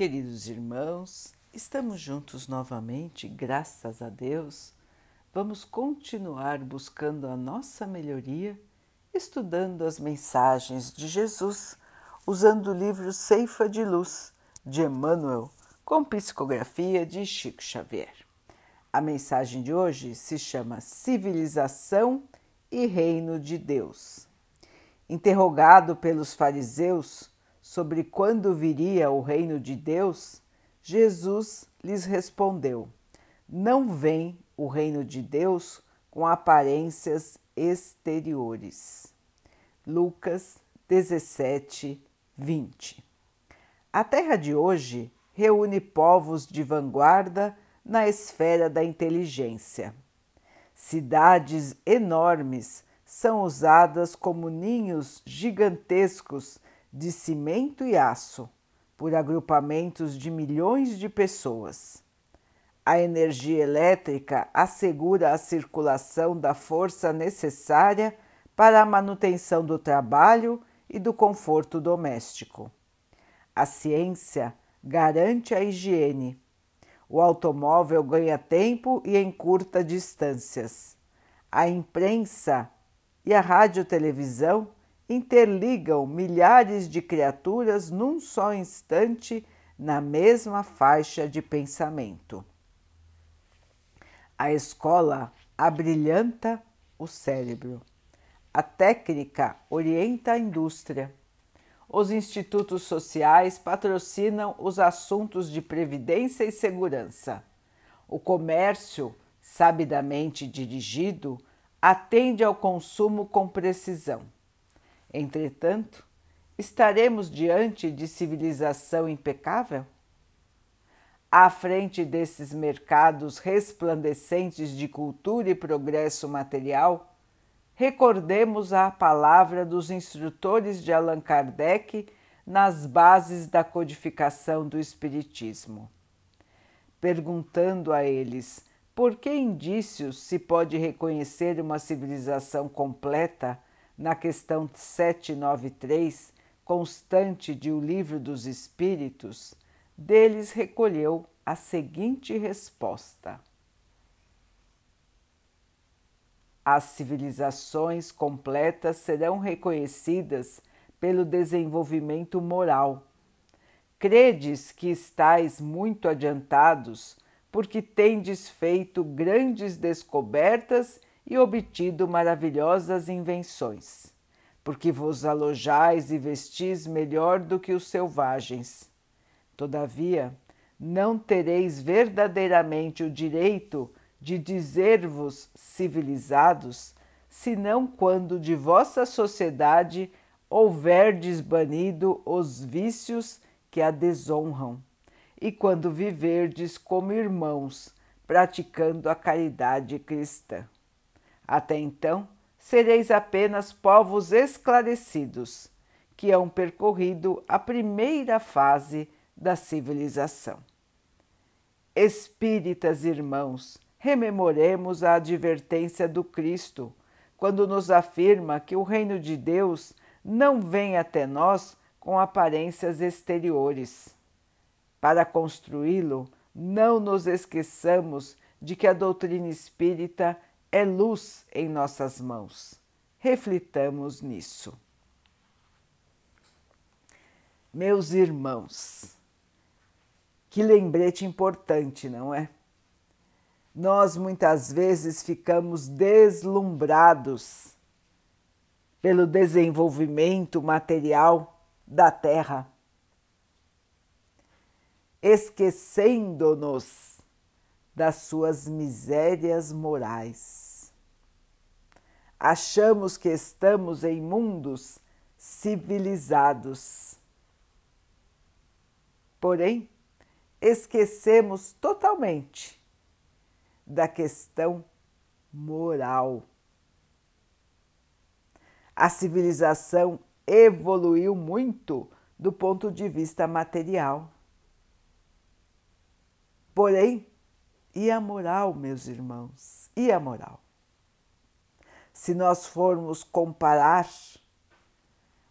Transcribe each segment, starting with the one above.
Queridos irmãos, estamos juntos novamente, graças a Deus. Vamos continuar buscando a nossa melhoria, estudando as mensagens de Jesus, usando o livro Ceifa de Luz de Emmanuel, com psicografia de Chico Xavier. A mensagem de hoje se chama Civilização e Reino de Deus. Interrogado pelos fariseus, sobre quando viria o reino de Deus, Jesus lhes respondeu: Não vem o reino de Deus com aparências exteriores. Lucas 17, 20. A terra de hoje reúne povos de vanguarda na esfera da inteligência. Cidades enormes são usadas como ninhos gigantescos de cimento e aço por agrupamentos de milhões de pessoas. A energia elétrica assegura a circulação da força necessária para a manutenção do trabalho e do conforto doméstico. A ciência garante a higiene. O automóvel ganha tempo e encurta distâncias. A imprensa e a radiotelevisão interligam milhares de criaturas num só instante na mesma faixa de pensamento. A escola abrilhanta o cérebro. A técnica orienta a indústria. Os institutos sociais patrocinam os assuntos de previdência e segurança. O comércio, sabidamente dirigido, atende ao consumo com precisão Entretanto, estaremos diante de civilização impecável? À frente desses mercados resplandecentes de cultura e progresso material, recordemos a palavra dos instrutores de Allan Kardec nas bases da codificação do Espiritismo. Perguntando a eles por que indícios se pode reconhecer uma civilização completa na questão 793, constante de O Livro dos Espíritos, deles recolheu a seguinte resposta: As civilizações completas serão reconhecidas pelo desenvolvimento moral. Credes que estáis muito adiantados, porque tendes feito grandes descobertas e obtido maravilhosas invenções, porque vos alojais e vestis melhor do que os selvagens. Todavia, não tereis verdadeiramente o direito de dizer-vos civilizados, senão quando de vossa sociedade houverdes banido os vícios que a desonram, e quando viverdes como irmãos, praticando a caridade cristã. Até então, sereis apenas povos esclarecidos, que hão percorrido a primeira fase da civilização. Espíritas irmãos, rememoremos a advertência do Cristo, quando nos afirma que o reino de Deus não vem até nós com aparências exteriores. Para construí-lo, não nos esqueçamos de que a doutrina espírita é luz em nossas mãos. Reflitamos nisso. Meus irmãos, que lembrete importante, não é? Nós muitas vezes ficamos deslumbrados pelo desenvolvimento material da Terra, esquecendo-nos das suas misérias morais. Achamos que estamos em mundos civilizados. Porém, esquecemos totalmente da questão moral. A civilização evoluiu muito do ponto de vista material. Porém, e a moral, meus irmãos? E a moral? Se nós formos comparar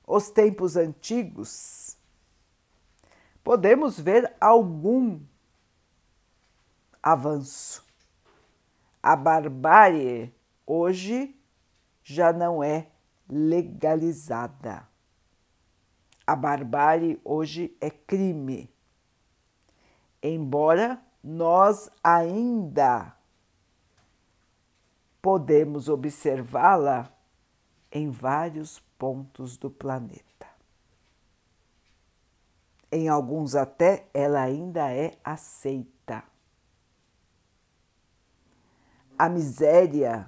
os tempos antigos, podemos ver algum avanço. A barbárie hoje já não é legalizada. A barbárie hoje é crime. Embora nós ainda podemos observá-la em vários pontos do planeta. Em alguns até ela ainda é aceita. A miséria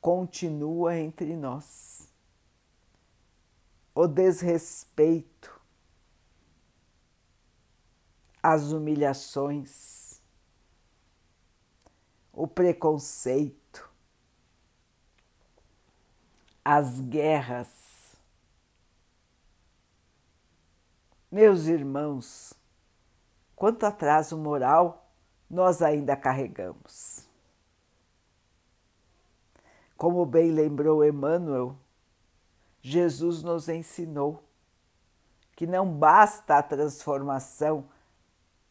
continua entre nós. O desrespeito, as humilhações, o preconceito, as guerras. Meus irmãos, quanto atraso moral nós ainda carregamos. Como bem lembrou Emmanuel, Jesus nos ensinou que não basta a transformação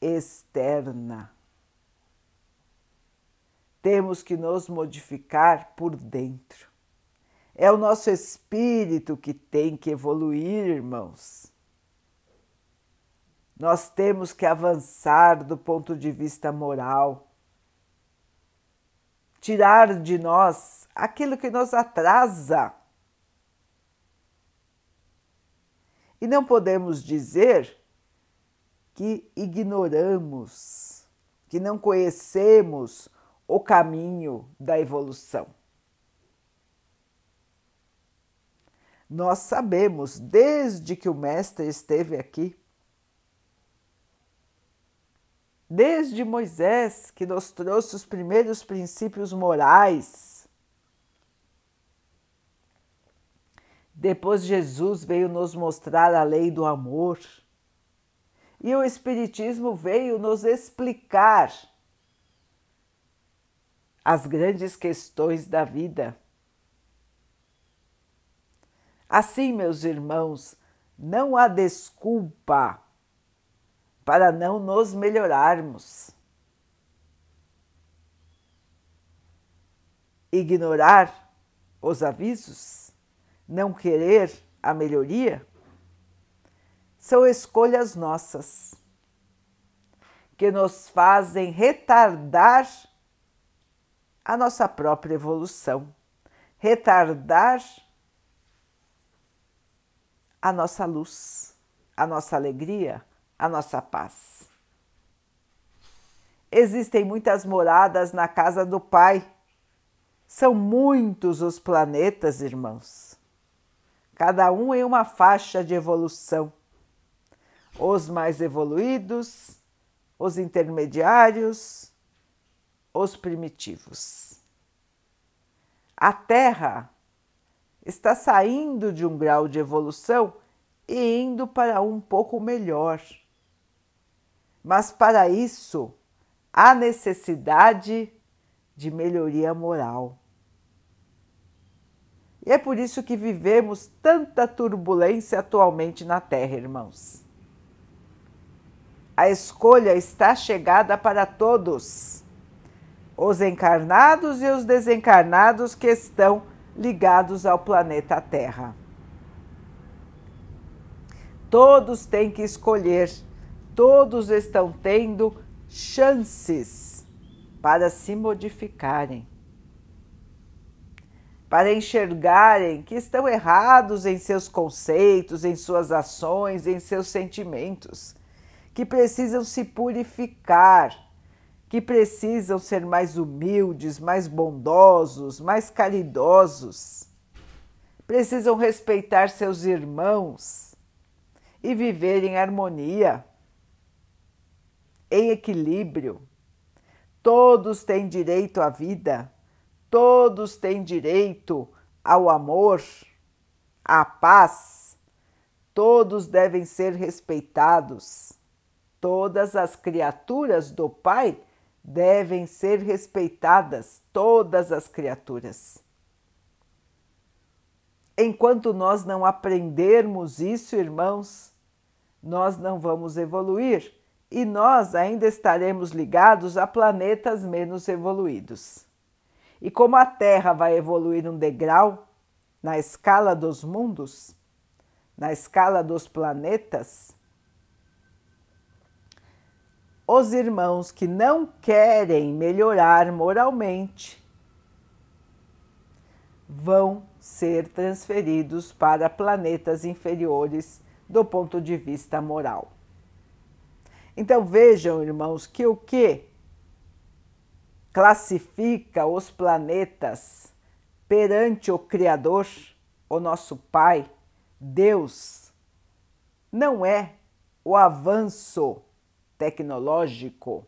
externa. Temos que nos modificar por dentro. É o nosso espírito que tem que evoluir, irmãos. Nós temos que avançar do ponto de vista moral tirar de nós aquilo que nos atrasa. E não podemos dizer que ignoramos, que não conhecemos o caminho da evolução. Nós sabemos, desde que o Mestre esteve aqui, desde Moisés, que nos trouxe os primeiros princípios morais. Depois Jesus veio nos mostrar a lei do amor. E o Espiritismo veio nos explicar as grandes questões da vida. Assim, meus irmãos, não há desculpa para não nos melhorarmos. Ignorar os avisos, não querer a melhoria, são escolhas nossas que nos fazem retardar a nossa própria evolução, retardar a nossa luz, a nossa alegria, a nossa paz. Existem muitas moradas na casa do Pai. São muitos os planetas, irmãos. Cada um em uma faixa de evolução. Os mais evoluídos, os intermediários, os primitivos. A Terra está saindo de um grau de evolução e indo para um pouco melhor. Mas para isso há necessidade de melhoria moral. E é por isso que vivemos tanta turbulência atualmente na Terra, irmãos. A escolha está chegada para todos, os encarnados e os desencarnados que estão ligados ao planeta Terra. Todos têm que escolher todos estão tendo chances para se modificarem, para enxergarem que estão errados em seus conceitos, em suas ações, em seus sentimentos, que precisam se purificar, que precisam ser mais humildes, mais bondosos, mais caridosos, precisam respeitar seus irmãos e viver em harmonia em equilíbrio. Todos têm direito à vida, todos têm direito ao amor, à paz, todos devem ser respeitados. Todas as criaturas do Pai devem ser respeitadas, todas as criaturas. Enquanto nós não aprendermos isso, irmãos, nós não vamos evoluir e nós ainda estaremos ligados a planetas menos evoluídos. E como a Terra vai evoluir um degrau na escala dos mundos, na escala dos planetas, os irmãos que não querem melhorar moralmente vão ser transferidos para planetas inferiores do ponto de vista moral. Então vejam, irmãos, que o que classifica os planetas perante o Criador, o nosso Pai, Deus, não é o avanço tecnológico,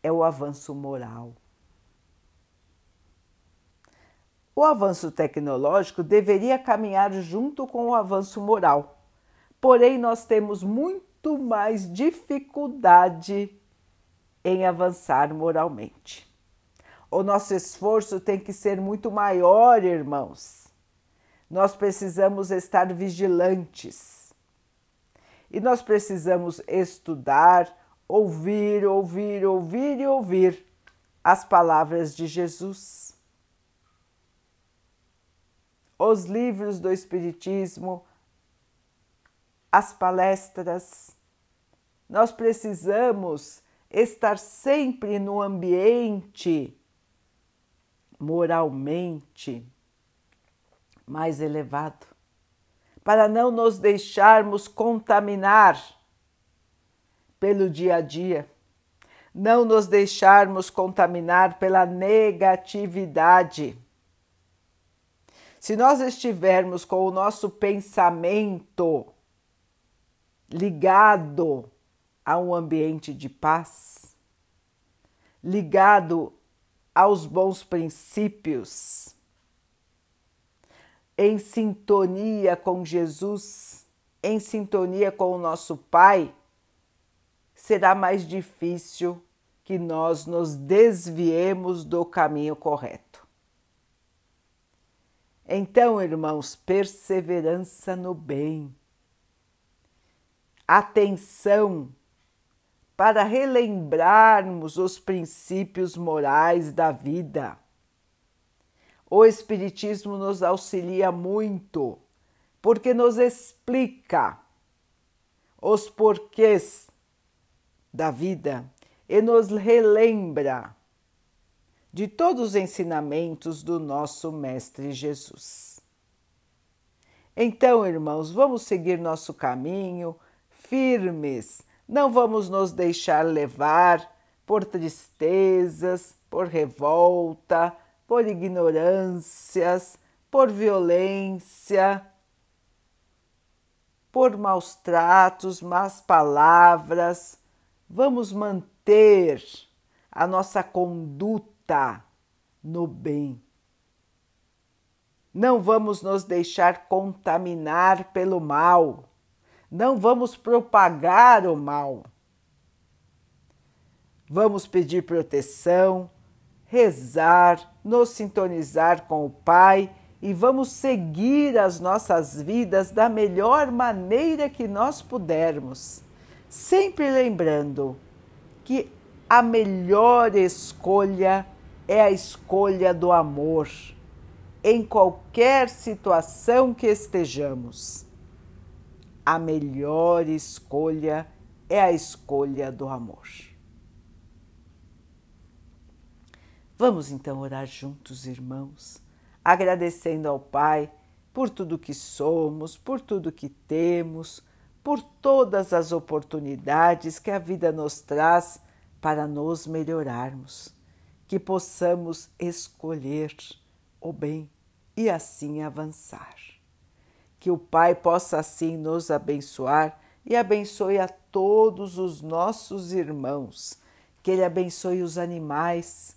é o avanço moral. O avanço tecnológico deveria caminhar junto com o avanço moral, porém, nós temos muito mais dificuldade em avançar moralmente. O nosso esforço tem que ser muito maior, irmãos. Nós precisamos estar vigilantes e nós precisamos estudar, ouvir, ouvir, ouvir e ouvir as palavras de Jesus os livros do Espiritismo, as palestras. Nós precisamos estar sempre no ambiente moralmente mais elevado, para não nos deixarmos contaminar pelo dia a dia, não nos deixarmos contaminar pela negatividade. Se nós estivermos com o nosso pensamento ligado a um ambiente de paz, ligado aos bons princípios, em sintonia com Jesus, em sintonia com o nosso Pai, será mais difícil que nós nos desviemos do caminho correto. Então, irmãos, perseverança no bem, atenção para relembrarmos os princípios morais da vida. O Espiritismo nos auxilia muito, porque nos explica os porquês da vida e nos relembra de todos os ensinamentos do nosso Mestre Jesus. Então, irmãos, vamos seguir nosso caminho firmes, não vamos nos deixar levar por tristezas, por revolta, por ignorâncias, por violência, por maus tratos, más palavras. Vamos manter a nossa conduta no bem. Não vamos nos deixar contaminar pelo mal. Não vamos propagar o mal. Vamos pedir proteção, rezar, nos sintonizar com o Pai e vamos seguir as nossas vidas da melhor maneira que nós pudermos, sempre lembrando que a melhor escolha é a escolha do amor em qualquer situação que estejamos. A melhor escolha é a escolha do amor. Vamos então orar juntos, irmãos, agradecendo ao Pai por tudo que somos, por tudo que temos, por todas as oportunidades que a vida nos traz para nos melhorarmos que possamos escolher o bem e assim avançar. Que o Pai possa assim nos abençoar e abençoe a todos os nossos irmãos. Que Ele abençoe os animais,